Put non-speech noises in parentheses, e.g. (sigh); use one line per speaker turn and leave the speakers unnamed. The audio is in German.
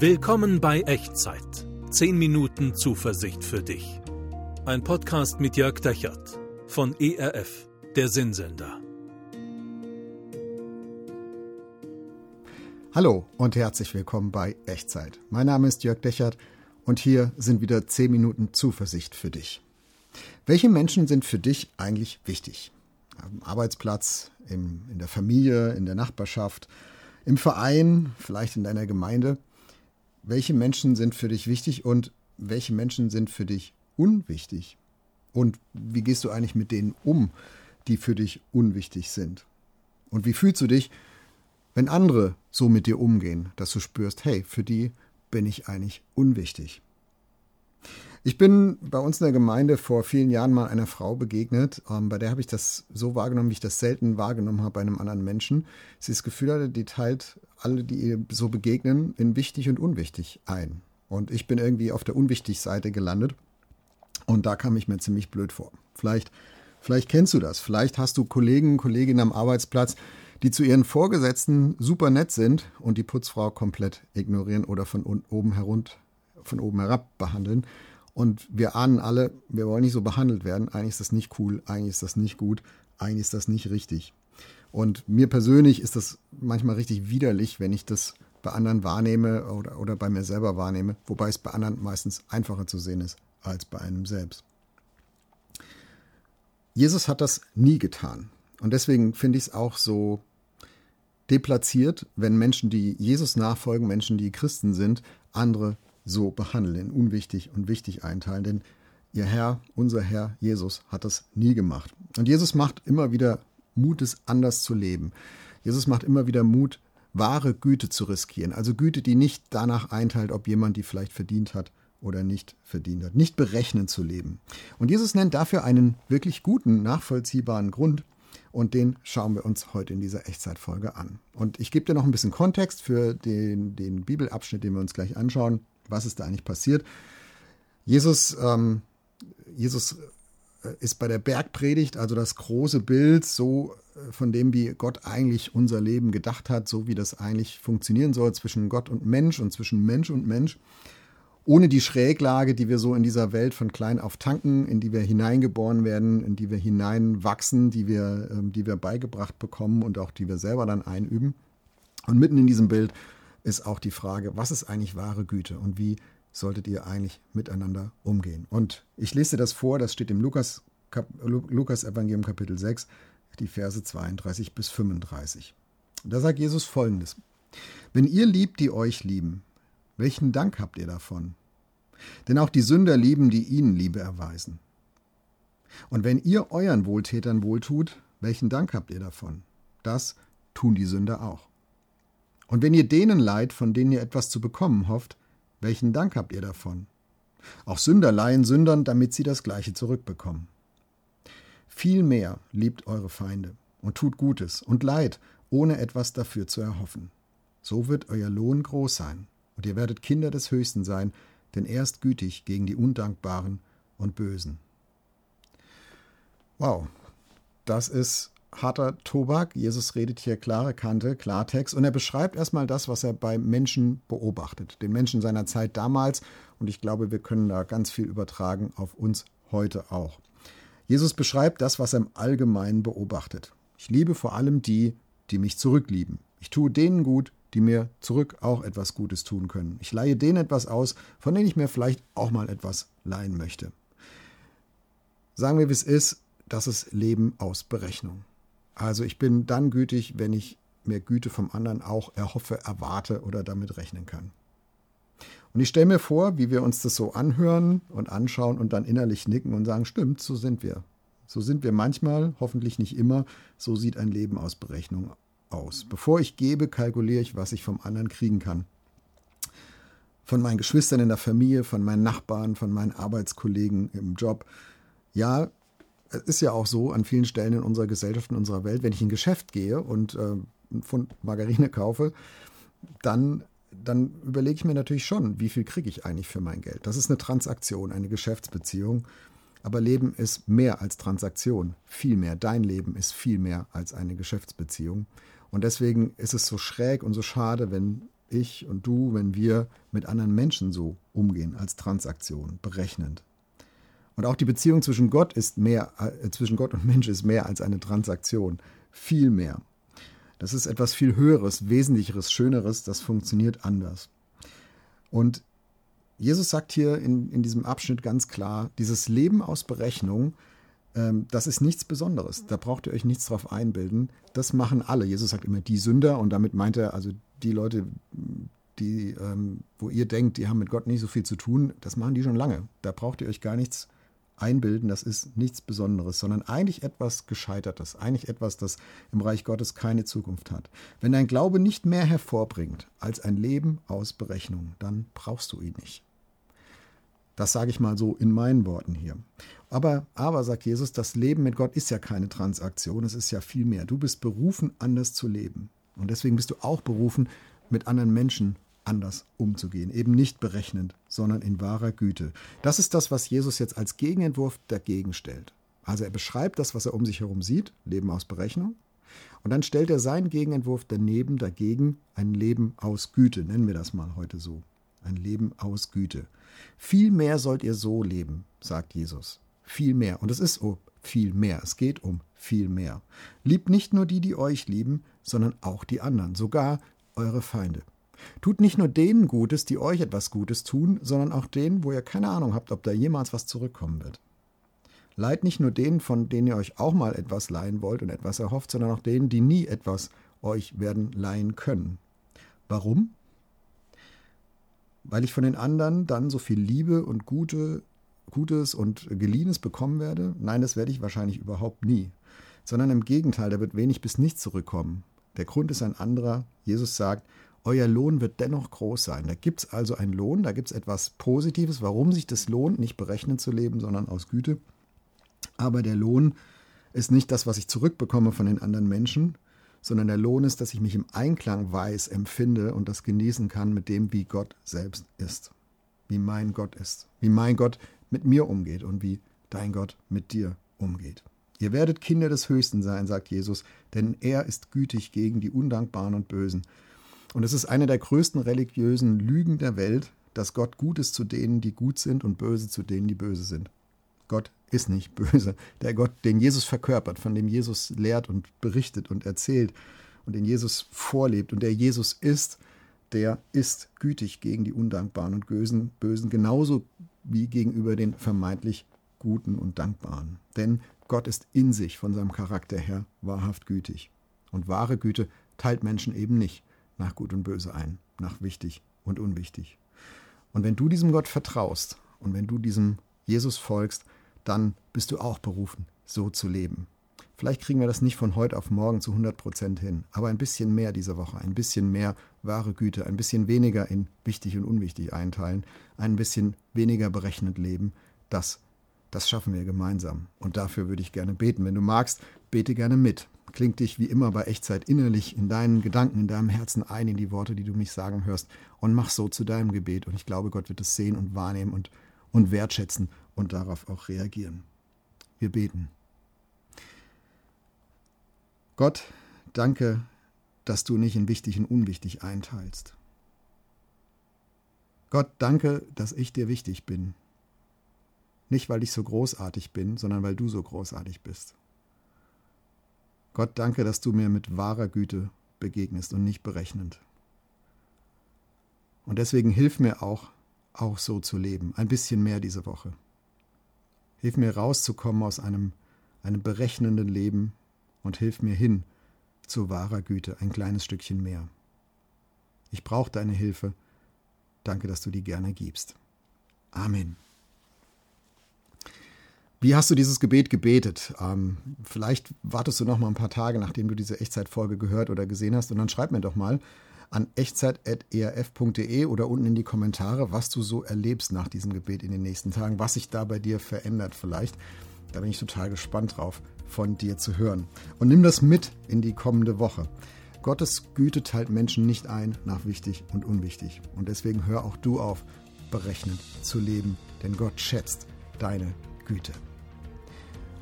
Willkommen bei Echtzeit. 10 Minuten Zuversicht für dich. Ein Podcast mit Jörg Dechert von ERF, der Sinnsender.
Hallo und herzlich willkommen bei Echtzeit. Mein Name ist Jörg Dechert und hier sind wieder 10 Minuten Zuversicht für dich. Welche Menschen sind für dich eigentlich wichtig? Am Arbeitsplatz, in der Familie, in der Nachbarschaft, im Verein, vielleicht in deiner Gemeinde. Welche Menschen sind für dich wichtig und welche Menschen sind für dich unwichtig? Und wie gehst du eigentlich mit denen um, die für dich unwichtig sind? Und wie fühlst du dich, wenn andere so mit dir umgehen, dass du spürst, hey, für die bin ich eigentlich unwichtig? Ich bin bei uns in der Gemeinde vor vielen Jahren mal einer Frau begegnet, ähm, bei der habe ich das so wahrgenommen, wie ich das selten wahrgenommen habe bei einem anderen Menschen. Sie das Gefühl hatte, die teilt alle, die ihr so begegnen, in wichtig und unwichtig ein. Und ich bin irgendwie auf der unwichtig Seite gelandet und da kam ich mir ziemlich blöd vor. Vielleicht, vielleicht kennst du das. Vielleicht hast du Kollegen, Kolleginnen am Arbeitsplatz, die zu ihren Vorgesetzten super nett sind und die Putzfrau komplett ignorieren oder von oben herunter, von oben herab behandeln. Und wir ahnen alle, wir wollen nicht so behandelt werden. Eigentlich ist das nicht cool, eigentlich ist das nicht gut, eigentlich ist das nicht richtig. Und mir persönlich ist das manchmal richtig widerlich, wenn ich das bei anderen wahrnehme oder, oder bei mir selber wahrnehme, wobei es bei anderen meistens einfacher zu sehen ist als bei einem selbst. Jesus hat das nie getan. Und deswegen finde ich es auch so deplatziert, wenn Menschen, die Jesus nachfolgen, Menschen, die Christen sind, andere so behandeln, unwichtig und wichtig einteilen. Denn ihr Herr, unser Herr Jesus, hat das nie gemacht. Und Jesus macht immer wieder Mut, es anders zu leben. Jesus macht immer wieder Mut, wahre Güte zu riskieren. Also Güte, die nicht danach einteilt, ob jemand die vielleicht verdient hat oder nicht verdient hat. Nicht berechnen zu leben. Und Jesus nennt dafür einen wirklich guten, nachvollziehbaren Grund. Und den schauen wir uns heute in dieser Echtzeitfolge an. Und ich gebe dir noch ein bisschen Kontext für den, den Bibelabschnitt, den wir uns gleich anschauen was ist da eigentlich passiert. Jesus, ähm, Jesus äh, ist bei der Bergpredigt, also das große Bild, so äh, von dem, wie Gott eigentlich unser Leben gedacht hat, so wie das eigentlich funktionieren soll zwischen Gott und Mensch und zwischen Mensch und Mensch, ohne die Schräglage, die wir so in dieser Welt von klein auf tanken, in die wir hineingeboren werden, in die wir hineinwachsen, die wir, ähm, die wir beigebracht bekommen und auch die wir selber dann einüben. Und mitten in diesem Bild ist auch die Frage, was ist eigentlich wahre Güte und wie solltet ihr eigentlich miteinander umgehen? Und ich lese das vor, das steht im Lukas, Lukas Evangelium Kapitel 6, die Verse 32 bis 35. Da sagt Jesus folgendes: Wenn ihr liebt, die euch lieben, welchen Dank habt ihr davon? Denn auch die Sünder lieben, die ihnen Liebe erweisen. Und wenn ihr euren Wohltätern wohltut, welchen Dank habt ihr davon? Das tun die Sünder auch. Und wenn ihr denen leid, von denen ihr etwas zu bekommen hofft, welchen Dank habt ihr davon? Auch Sünder leihen Sündern, damit sie das Gleiche zurückbekommen. Vielmehr liebt eure Feinde und tut Gutes und Leid, ohne etwas dafür zu erhoffen. So wird euer Lohn groß sein, und ihr werdet Kinder des Höchsten sein, denn er ist gütig gegen die Undankbaren und Bösen. Wow, das ist harter Tobak. Jesus redet hier klare Kante, Klartext und er beschreibt erstmal das, was er bei Menschen beobachtet, den Menschen seiner Zeit damals und ich glaube, wir können da ganz viel übertragen auf uns heute auch. Jesus beschreibt das, was er im Allgemeinen beobachtet. Ich liebe vor allem die, die mich zurücklieben. Ich tue denen gut, die mir zurück auch etwas Gutes tun können. Ich leihe denen etwas aus, von denen ich mir vielleicht auch mal etwas leihen möchte. Sagen wir, wie es ist, das ist Leben aus Berechnung. Also ich bin dann gütig, wenn ich mir Güte vom anderen auch erhoffe, erwarte oder damit rechnen kann. Und ich stelle mir vor, wie wir uns das so anhören und anschauen und dann innerlich nicken und sagen, stimmt, so sind wir. So sind wir manchmal, hoffentlich nicht immer. So sieht ein Leben aus Berechnung aus. Bevor ich gebe, kalkuliere ich, was ich vom anderen kriegen kann. Von meinen Geschwistern in der Familie, von meinen Nachbarn, von meinen Arbeitskollegen im Job. Ja, es ist ja auch so an vielen Stellen in unserer Gesellschaft, in unserer Welt, wenn ich in ein Geschäft gehe und äh, einen Pfund Margarine kaufe, dann, dann überlege ich mir natürlich schon, wie viel kriege ich eigentlich für mein Geld. Das ist eine Transaktion, eine Geschäftsbeziehung. Aber Leben ist mehr als Transaktion, viel mehr. Dein Leben ist viel mehr als eine Geschäftsbeziehung. Und deswegen ist es so schräg und so schade, wenn ich und du, wenn wir mit anderen Menschen so umgehen als Transaktion, berechnend. Und auch die Beziehung zwischen Gott ist mehr, äh, zwischen Gott und Mensch ist mehr als eine Transaktion. Viel mehr. Das ist etwas viel Höheres, Wesentlicheres, Schöneres, das funktioniert anders. Und Jesus sagt hier in, in diesem Abschnitt ganz klar, dieses Leben aus Berechnung, ähm, das ist nichts Besonderes. Da braucht ihr euch nichts drauf einbilden. Das machen alle. Jesus sagt immer die Sünder und damit meint er also die Leute, die, ähm, wo ihr denkt, die haben mit Gott nicht so viel zu tun, das machen die schon lange. Da braucht ihr euch gar nichts einbilden, das ist nichts Besonderes, sondern eigentlich etwas Gescheitertes, eigentlich etwas, das im Reich Gottes keine Zukunft hat. Wenn dein Glaube nicht mehr hervorbringt als ein Leben aus Berechnung, dann brauchst du ihn nicht. Das sage ich mal so in meinen Worten hier. Aber, aber, sagt Jesus, das Leben mit Gott ist ja keine Transaktion, es ist ja viel mehr. Du bist berufen, anders zu leben. Und deswegen bist du auch berufen, mit anderen Menschen anders umzugehen. Eben nicht berechnend, sondern in wahrer Güte. Das ist das, was Jesus jetzt als Gegenentwurf dagegen stellt. Also er beschreibt das, was er um sich herum sieht, Leben aus Berechnung. Und dann stellt er seinen Gegenentwurf daneben, dagegen ein Leben aus Güte, nennen wir das mal heute so. Ein Leben aus Güte. Viel mehr sollt ihr so leben, sagt Jesus. Viel mehr. Und es ist oh, viel mehr. Es geht um viel mehr. Liebt nicht nur die, die euch lieben, sondern auch die anderen, sogar eure Feinde. Tut nicht nur denen Gutes, die euch etwas Gutes tun, sondern auch denen, wo ihr keine Ahnung habt, ob da jemals was zurückkommen wird. Leiht nicht nur denen, von denen ihr euch auch mal etwas leihen wollt und etwas erhofft, sondern auch denen, die nie etwas euch werden leihen können. Warum? Weil ich von den anderen dann so viel Liebe und Gute, Gutes und Geliehenes bekommen werde? Nein, das werde ich wahrscheinlich überhaupt nie. Sondern im Gegenteil, da wird wenig bis nichts zurückkommen. Der Grund ist ein anderer. Jesus sagt, euer Lohn wird dennoch groß sein. Da gibt es also einen Lohn, da gibt es etwas Positives, warum sich das lohnt, nicht berechnet zu leben, sondern aus Güte. Aber der Lohn ist nicht das, was ich zurückbekomme von den anderen Menschen, sondern der Lohn ist, dass ich mich im Einklang weiß, empfinde und das genießen kann mit dem, wie Gott selbst ist. Wie mein Gott ist. Wie mein Gott mit mir umgeht und wie dein Gott mit dir umgeht. Ihr werdet Kinder des Höchsten sein, sagt Jesus, denn er ist gütig gegen die Undankbaren und Bösen. Und es ist eine der größten religiösen Lügen der Welt, dass Gott gut ist zu denen, die gut sind und böse zu denen, die böse sind. Gott ist nicht (laughs) böse. Der Gott, den Jesus verkörpert, von dem Jesus lehrt und berichtet und erzählt und den Jesus vorlebt und der Jesus ist, der ist gütig gegen die Undankbaren und Bösen, Bösen genauso wie gegenüber den vermeintlich Guten und Dankbaren. Denn Gott ist in sich von seinem Charakter her wahrhaft gütig. Und wahre Güte teilt Menschen eben nicht nach Gut und Böse ein, nach wichtig und unwichtig. Und wenn du diesem Gott vertraust und wenn du diesem Jesus folgst, dann bist du auch berufen, so zu leben. Vielleicht kriegen wir das nicht von heute auf morgen zu 100 Prozent hin, aber ein bisschen mehr diese Woche, ein bisschen mehr wahre Güte, ein bisschen weniger in wichtig und unwichtig einteilen, ein bisschen weniger berechnend leben, das, das schaffen wir gemeinsam. Und dafür würde ich gerne beten. Wenn du magst, bete gerne mit kling dich wie immer bei Echtzeit innerlich in deinen Gedanken, in deinem Herzen ein in die Worte, die du mich sagen hörst und mach so zu deinem Gebet. Und ich glaube, Gott wird es sehen und wahrnehmen und, und wertschätzen und darauf auch reagieren. Wir beten. Gott, danke, dass du nicht in wichtig und unwichtig einteilst. Gott, danke, dass ich dir wichtig bin. Nicht, weil ich so großartig bin, sondern weil du so großartig bist. Gott, danke, dass du mir mit wahrer Güte begegnest und nicht berechnend. Und deswegen hilf mir auch, auch so zu leben, ein bisschen mehr diese Woche. Hilf mir rauszukommen aus einem, einem berechnenden Leben und hilf mir hin zu wahrer Güte, ein kleines Stückchen mehr. Ich brauche deine Hilfe. Danke, dass du die gerne gibst. Amen. Wie hast du dieses Gebet gebetet? Ähm, vielleicht wartest du noch mal ein paar Tage, nachdem du diese Echtzeitfolge gehört oder gesehen hast, und dann schreib mir doch mal an echtzeit.erf.de oder unten in die Kommentare, was du so erlebst nach diesem Gebet in den nächsten Tagen, was sich da bei dir verändert vielleicht. Da bin ich total gespannt drauf, von dir zu hören. Und nimm das mit in die kommende Woche. Gottes Güte teilt Menschen nicht ein nach wichtig und unwichtig. Und deswegen hör auch du auf, berechnend zu leben, denn Gott schätzt deine Güte.